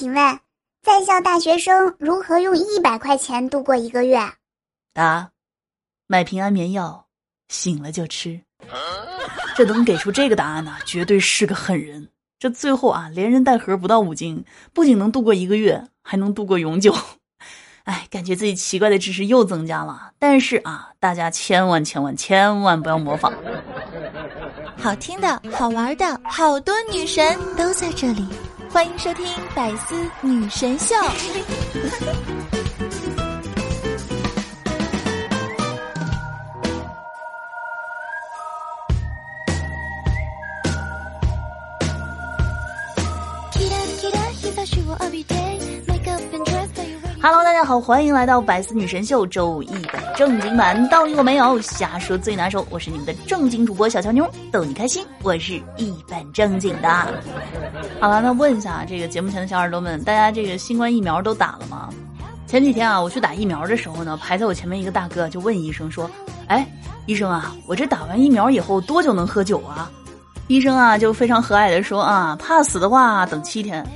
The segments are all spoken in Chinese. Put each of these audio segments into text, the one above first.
请问，在校大学生如何用一百块钱度过一个月？答：买瓶安眠药，醒了就吃。这能给出这个答案呢，绝对是个狠人。这最后啊，连人带盒不到五斤，不仅能度过一个月，还能度过永久。哎，感觉自己奇怪的知识又增加了。但是啊，大家千万千万千万不要模仿。好听的、好玩的，好多女神都在这里，欢迎收听《百思女神秀》。Hello，大家好，欢迎来到百思女神秀周五一本正经版。道理我没有，瞎说最拿手。我是你们的正经主播小乔妞，逗你开心。我是一本正经的。好了，那问一下这个节目前的小耳朵们，大家这个新冠疫苗都打了吗？前几天啊，我去打疫苗的时候呢，排在我前面一个大哥就问医生说：“哎，医生啊，我这打完疫苗以后多久能喝酒啊？”医生啊就非常和蔼的说：“啊，怕死的话等七天，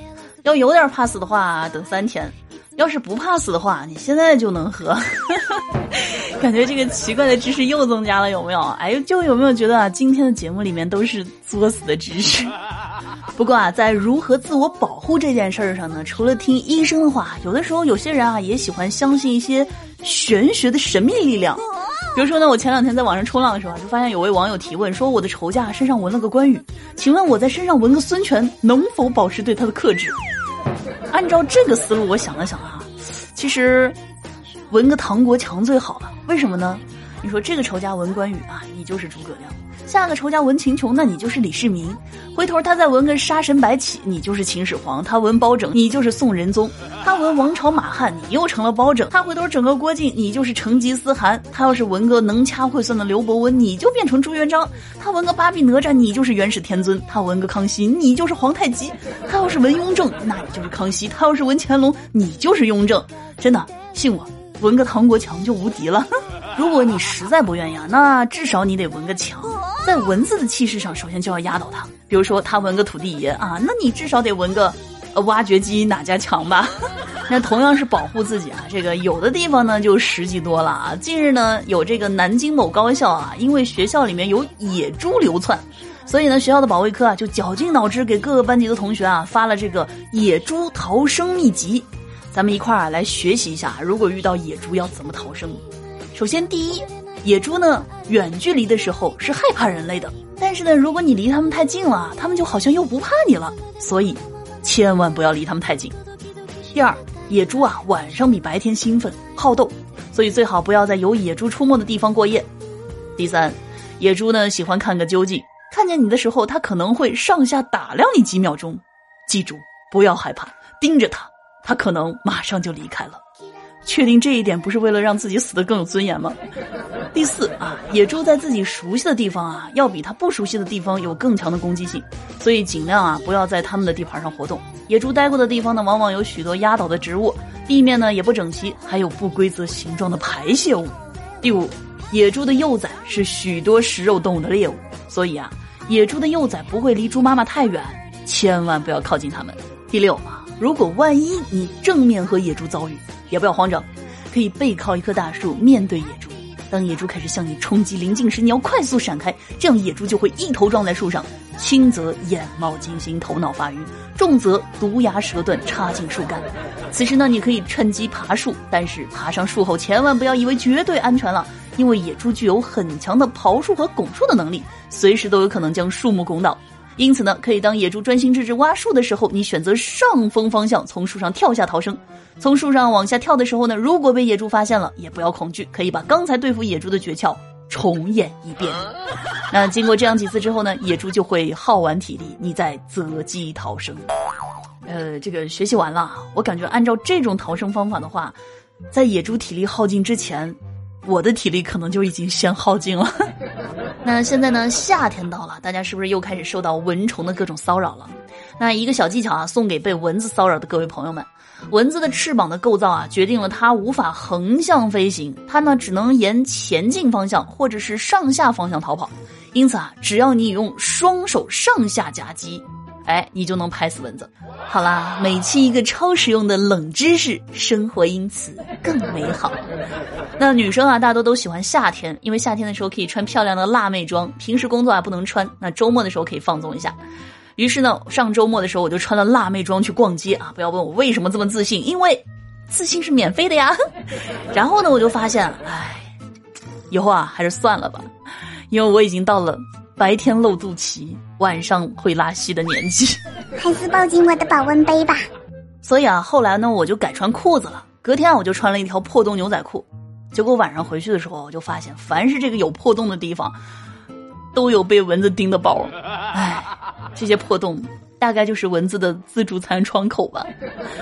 要有点怕死的话等三天。”要是不怕死的话，你现在就能喝。感觉这个奇怪的知识又增加了，有没有？哎，就有没有觉得啊，今天的节目里面都是作死的知识？不过啊，在如何自我保护这件事儿上呢，除了听医生的话，有的时候有些人啊也喜欢相信一些玄学的神秘力量。比如说呢，我前两天在网上冲浪的时候，就发现有位网友提问说，我的仇家身上纹了个关羽，请问我在身上纹个孙权，能否保持对他的克制？按照这个思路，我想了想啊，其实纹个唐国强最好了。为什么呢？你说这个仇家纹关羽啊，你就是诸葛亮；下个仇家文秦琼，那你就是李世民；回头他再纹个杀神白起，你就是秦始皇；他纹包拯，你就是宋仁宗；他纹王朝马汉，你又成了包拯；他回头整个郭靖，你就是成吉思汗；他要是纹个能掐会算的刘伯温，你就变成朱元璋；他纹个八臂哪吒，你就是元始天尊；他纹个康熙，你就是皇太极；他要是纹雍正，那你就是康熙；他要是纹乾隆，你就是雍正。真的，信我，纹个唐国强就无敌了。如果你实在不愿意啊，那至少你得纹个强，在文字的气势上，首先就要压倒他。比如说他纹个土地爷啊，那你至少得纹个，呃，挖掘机哪家强吧？那同样是保护自己啊，这个有的地方呢就实际多了啊。近日呢，有这个南京某高校啊，因为学校里面有野猪流窜，所以呢，学校的保卫科啊就绞尽脑汁给各个班级的同学啊发了这个野猪逃生秘籍，咱们一块儿啊来学习一下，如果遇到野猪要怎么逃生。首先，第一，野猪呢，远距离的时候是害怕人类的，但是呢，如果你离他们太近了，他们就好像又不怕你了，所以千万不要离他们太近。第二，野猪啊，晚上比白天兴奋好斗，所以最好不要在有野猪出没的地方过夜。第三，野猪呢喜欢看个究竟，看见你的时候，它可能会上下打量你几秒钟，记住不要害怕，盯着它，它可能马上就离开了。确定这一点不是为了让自己死得更有尊严吗？第四啊，野猪在自己熟悉的地方啊，要比它不熟悉的地方有更强的攻击性，所以尽量啊不要在他们的地盘上活动。野猪待过的地方呢，往往有许多压倒的植物，地面呢也不整齐，还有不规则形状的排泄物。第五，野猪的幼崽是许多食肉动物的猎物，所以啊，野猪的幼崽不会离猪妈妈太远，千万不要靠近它们。第六啊，如果万一你正面和野猪遭遇，也不要慌张，可以背靠一棵大树，面对野猪。当野猪开始向你冲击临近时，你要快速闪开，这样野猪就会一头撞在树上，轻则眼冒金星、头脑发晕，重则毒牙舌断、插进树干。此时呢，你可以趁机爬树，但是爬上树后千万不要以为绝对安全了，因为野猪具有很强的刨树和拱树的能力，随时都有可能将树木拱倒。因此呢，可以当野猪专心致志挖树的时候，你选择上风方向从树上跳下逃生。从树上往下跳的时候呢，如果被野猪发现了，也不要恐惧，可以把刚才对付野猪的诀窍重演一遍。那经过这样几次之后呢，野猪就会耗完体力，你再择机逃生。呃，这个学习完了，我感觉按照这种逃生方法的话，在野猪体力耗尽之前。我的体力可能就已经先耗尽了。那现在呢？夏天到了，大家是不是又开始受到蚊虫的各种骚扰了？那一个小技巧啊，送给被蚊子骚扰的各位朋友们：蚊子的翅膀的构造啊，决定了它无法横向飞行，它呢只能沿前进方向或者是上下方向逃跑。因此啊，只要你用双手上下夹击，哎，你就能拍死蚊子。好啦，每期一个超实用的冷知识，生活因此更美好。那女生啊，大多都喜欢夏天，因为夏天的时候可以穿漂亮的辣妹装，平时工作啊不能穿，那周末的时候可以放纵一下。于是呢，上周末的时候我就穿了辣妹装去逛街啊！不要问我为什么这么自信，因为自信是免费的呀。然后呢，我就发现，哎，以后啊还是算了吧，因为我已经到了白天露肚脐，晚上会拉稀的年纪。还是抱紧我的保温杯吧。所以啊，后来呢，我就改穿裤子了。隔天啊，我就穿了一条破洞牛仔裤。结果晚上回去的时候，我就发现，凡是这个有破洞的地方，都有被蚊子叮的包。唉。这些破洞大概就是蚊子的自助餐窗口吧。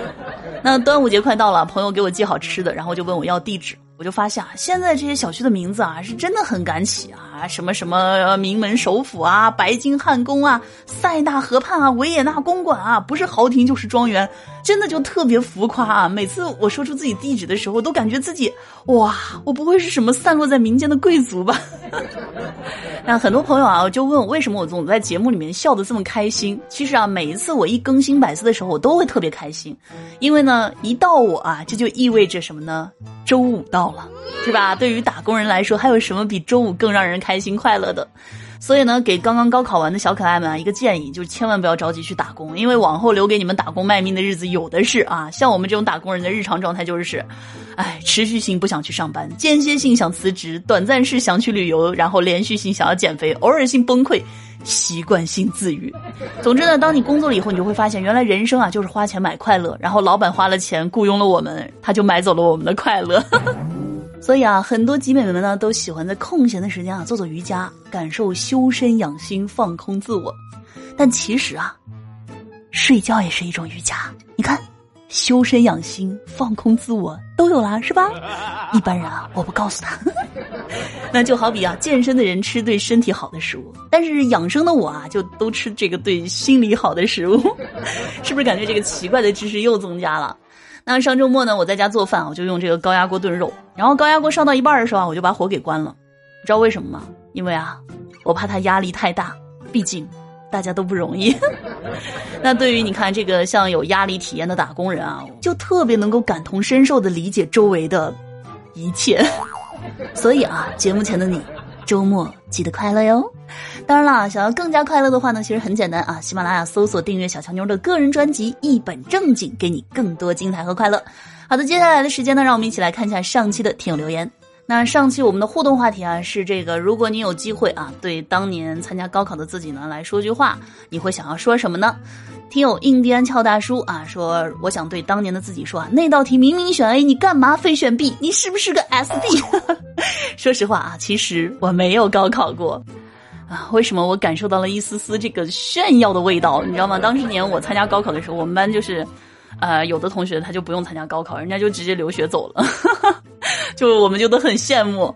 那端午节快到了，朋友给我寄好吃的，然后就问我要地址。我就发现啊，现在这些小区的名字啊，是真的很敢起啊，什么什么名门首府啊，白金汉宫啊，塞纳河畔啊，维也纳公馆啊，不是豪庭就是庄园，真的就特别浮夸啊。每次我说出自己地址的时候，都感觉自己哇，我不会是什么散落在民间的贵族吧？那很多朋友啊，就问我为什么我总在节目里面笑得这么开心。其实啊，每一次我一更新百思的时候，我都会特别开心，因为呢，一到我啊，这就意味着什么呢？周五到了，是吧？对于打工人来说，还有什么比周五更让人开心快乐的？所以呢，给刚刚高考完的小可爱们啊一个建议，就是千万不要着急去打工，因为往后留给你们打工卖命的日子有的是啊。像我们这种打工人的日常状态就是，哎，持续性不想去上班，间歇性想辞职，短暂式想去旅游，然后连续性想要减肥，偶尔性崩溃，习惯性自愈。总之呢，当你工作了以后，你就会发现，原来人生啊就是花钱买快乐，然后老板花了钱雇佣了我们，他就买走了我们的快乐。所以啊，很多集美们呢都喜欢在空闲的时间啊做做瑜伽，感受修身养心、放空自我。但其实啊，睡觉也是一种瑜伽。你看，修身养心、放空自我都有啦，是吧？一般人啊，我不告诉他。那就好比啊，健身的人吃对身体好的食物，但是养生的我啊，就都吃这个对心理好的食物，是不是感觉这个奇怪的知识又增加了？那上周末呢，我在家做饭，我就用这个高压锅炖肉。然后高压锅烧到一半的时候，我就把火给关了。知道为什么吗？因为啊，我怕它压力太大，毕竟大家都不容易。那对于你看这个像有压力体验的打工人啊，就特别能够感同身受的理解周围的一切。所以啊，节目前的你，周末记得快乐哟。当然啦，想要更加快乐的话呢，其实很简单啊，喜马拉雅搜索订阅小强妞的个人专辑《一本正经》，给你更多精彩和快乐。好的，接下来的时间呢，让我们一起来看一下上期的听友留言。那上期我们的互动话题啊是这个：如果你有机会啊，对当年参加高考的自己呢来说句话，你会想要说什么呢？听友印第安俏大叔啊说，我想对当年的自己说啊，那道题明明选 A，你干嘛非选 B？你是不是个 SB？说实话啊，其实我没有高考过。啊，为什么我感受到了一丝丝这个炫耀的味道？你知道吗？当时年我参加高考的时候，我们班就是，呃，有的同学他就不用参加高考，人家就直接留学走了，就我们就都很羡慕。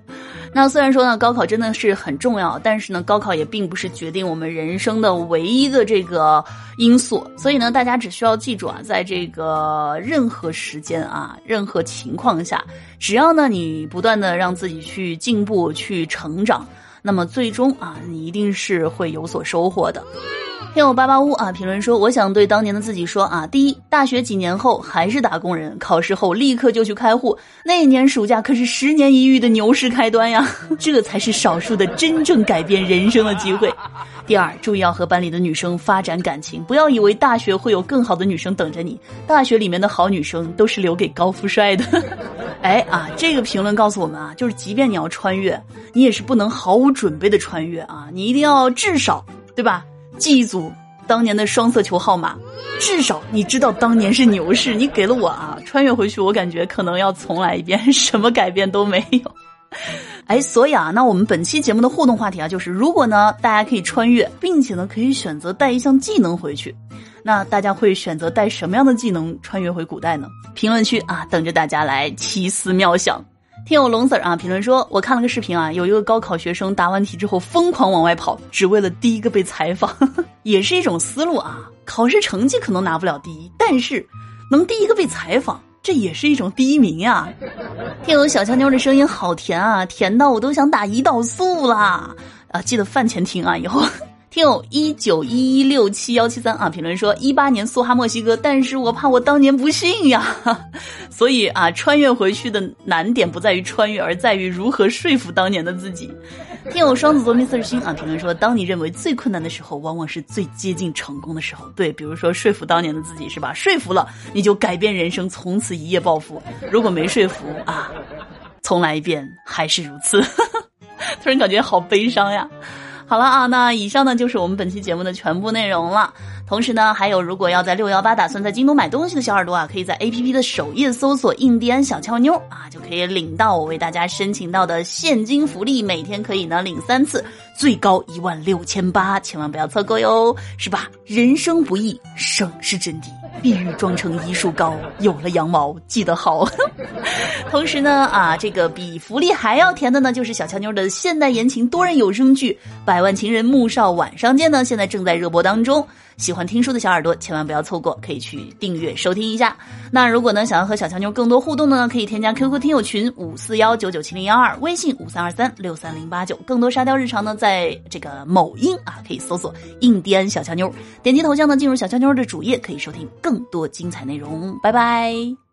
那虽然说呢，高考真的是很重要，但是呢，高考也并不是决定我们人生的唯一的这个因素。所以呢，大家只需要记住啊，在这个任何时间啊，任何情况下，只要呢你不断的让自己去进步、去成长。那么最终啊，你一定是会有所收获的。听我八八屋啊，评论说，我想对当年的自己说啊，第一，大学几年后还是打工人，考试后立刻就去开户，那一年暑假可是十年一遇的牛市开端呀，这才是少数的真正改变人生的机会。第二，注意要和班里的女生发展感情，不要以为大学会有更好的女生等着你，大学里面的好女生都是留给高富帅的。哎啊，这个评论告诉我们啊，就是即便你要穿越，你也是不能毫无准备的穿越啊，你一定要至少，对吧？记一组当年的双色球号码，至少你知道当年是牛市，你给了我啊，穿越回去，我感觉可能要重来一遍，什么改变都没有。哎，所以啊，那我们本期节目的互动话题啊，就是如果呢，大家可以穿越，并且呢，可以选择带一项技能回去，那大家会选择带什么样的技能穿越回古代呢？评论区啊，等着大家来奇思妙想。听友龙 Sir 啊，评论说，我看了个视频啊，有一个高考学生答完题之后疯狂往外跑，只为了第一个被采访，也是一种思路啊。考试成绩可能拿不了第一，但是能第一个被采访。这也是一种第一名呀！听友小强妞的声音好甜啊，甜到我都想打胰岛素啦！啊，记得饭前听啊，以后。听友一九一一六七幺七三啊，评论说一八年苏哈墨西哥，但是我怕我当年不信呀，所以啊，穿越回去的难点不在于穿越，而在于如何说服当年的自己。听友双子座迷四十星啊，评论说，当你认为最困难的时候，往往是最接近成功的时候。对，比如说说服当年的自己是吧？说服了，你就改变人生，从此一夜暴富；如果没说服啊，重来一遍还是如此。突然感觉好悲伤呀。好了啊，那以上呢就是我们本期节目的全部内容了。同时呢，还有如果要在六幺八打算在京东买东西的小耳朵啊，可以在 A P P 的首页搜索“印第安小俏妞”啊，就可以领到我为大家申请到的现金福利，每天可以呢领三次，最高一万六千八，千万不要错过哟，是吧？人生不易，省是真谛。碧玉妆成一树高，有了羊毛记得好。同时呢，啊，这个比福利还要甜的呢，就是小乔妞的现代言情多人有声剧《百万情人穆少晚上见》呢，现在正在热播当中。喜欢听书的小耳朵千万不要错过，可以去订阅收听一下。那如果呢，想要和小乔妞更多互动呢，可以添加 QQ 听友群五四幺九九七零幺二，微信五三二三六三零八九。更多沙雕日常呢，在这个某音啊，可以搜索印第安小乔妞，点击头像呢，进入小乔妞的主页，可以收听更更多精彩内容。拜拜。